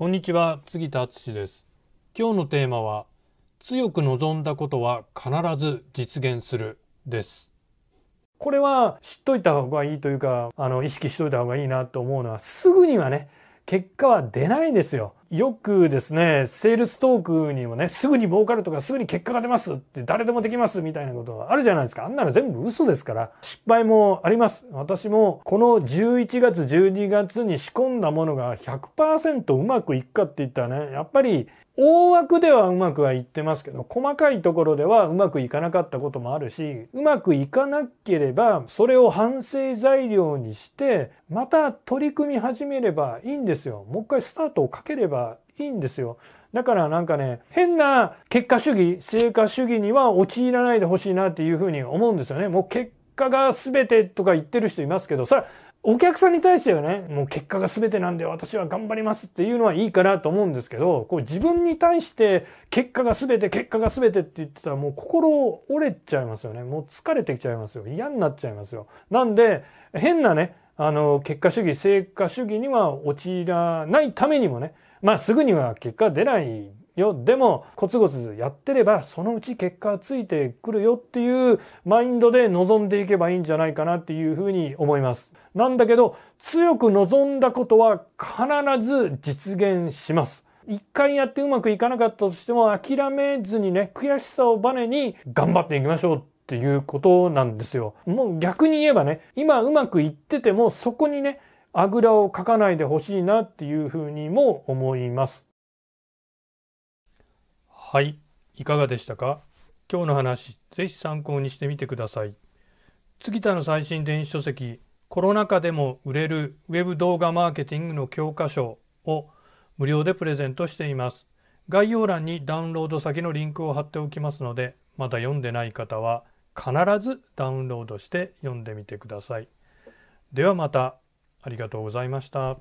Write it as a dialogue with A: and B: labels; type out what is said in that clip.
A: こんにちは杉田敦です今日のテーマは強く望んだことは必ず実現するですこれは知っといた方がいいというかあの意識しといた方がいいなと思うのはすぐにはね結果は出ないですよ。よくですね、セールストークにもね、すぐに儲かるとかすぐに結果が出ますって誰でもできますみたいなことがあるじゃないですか。あんなの全部嘘ですから。失敗もあります。私もこの11月、12月に仕込んだものが100%うまくいくかって言ったらね、やっぱり大枠ではうまくはいってますけど、細かいところではうまくいかなかったこともあるし、うまくいかなければ、それを反省材料にして、また取り組み始めればいいんですよ。もう一回スタートをかければいいんですよ。だからなんかね、変な結果主義、成果主義には陥らないでほしいなっていうふうに思うんですよね。もう結果が全てとか言ってる人いますけど、それはお客さんに対してはね、もう結果が全てなんで私は頑張りますっていうのはいいかなと思うんですけど、こう自分に対して結果が全て、結果が全てって言ってたらもう心折れちゃいますよね。もう疲れてきちゃいますよ。嫌になっちゃいますよ。なんで、変なね、あの、結果主義、成果主義には陥らないためにもね、まあすぐには結果出ないよでもコツコツやってればそのうち結果ついてくるよっていうマインドで臨んでいけばいいんじゃないかなっていうふうに思います。なんだけど強く望んだことは必ず実現します。一回やってうまくいかなかったとしても諦めずにね悔しさをバネに頑張っていきましょうっていうことなんですよ。もう逆に言えばね今うまくいっててもそこにねあぐらをかかないでほしいなっていうふうにも思います。はい、いかがでしたか？今日の話、ぜひ参考にしてみてください。杉田の最新電子書籍、コロナ禍でも売れるウェブ動画マーケティングの教科書を無料でプレゼントしています。概要欄にダウンロード先のリンクを貼っておきますので、まだ読んでない方は必ずダウンロードして読んでみてください。ではまたありがとうございました。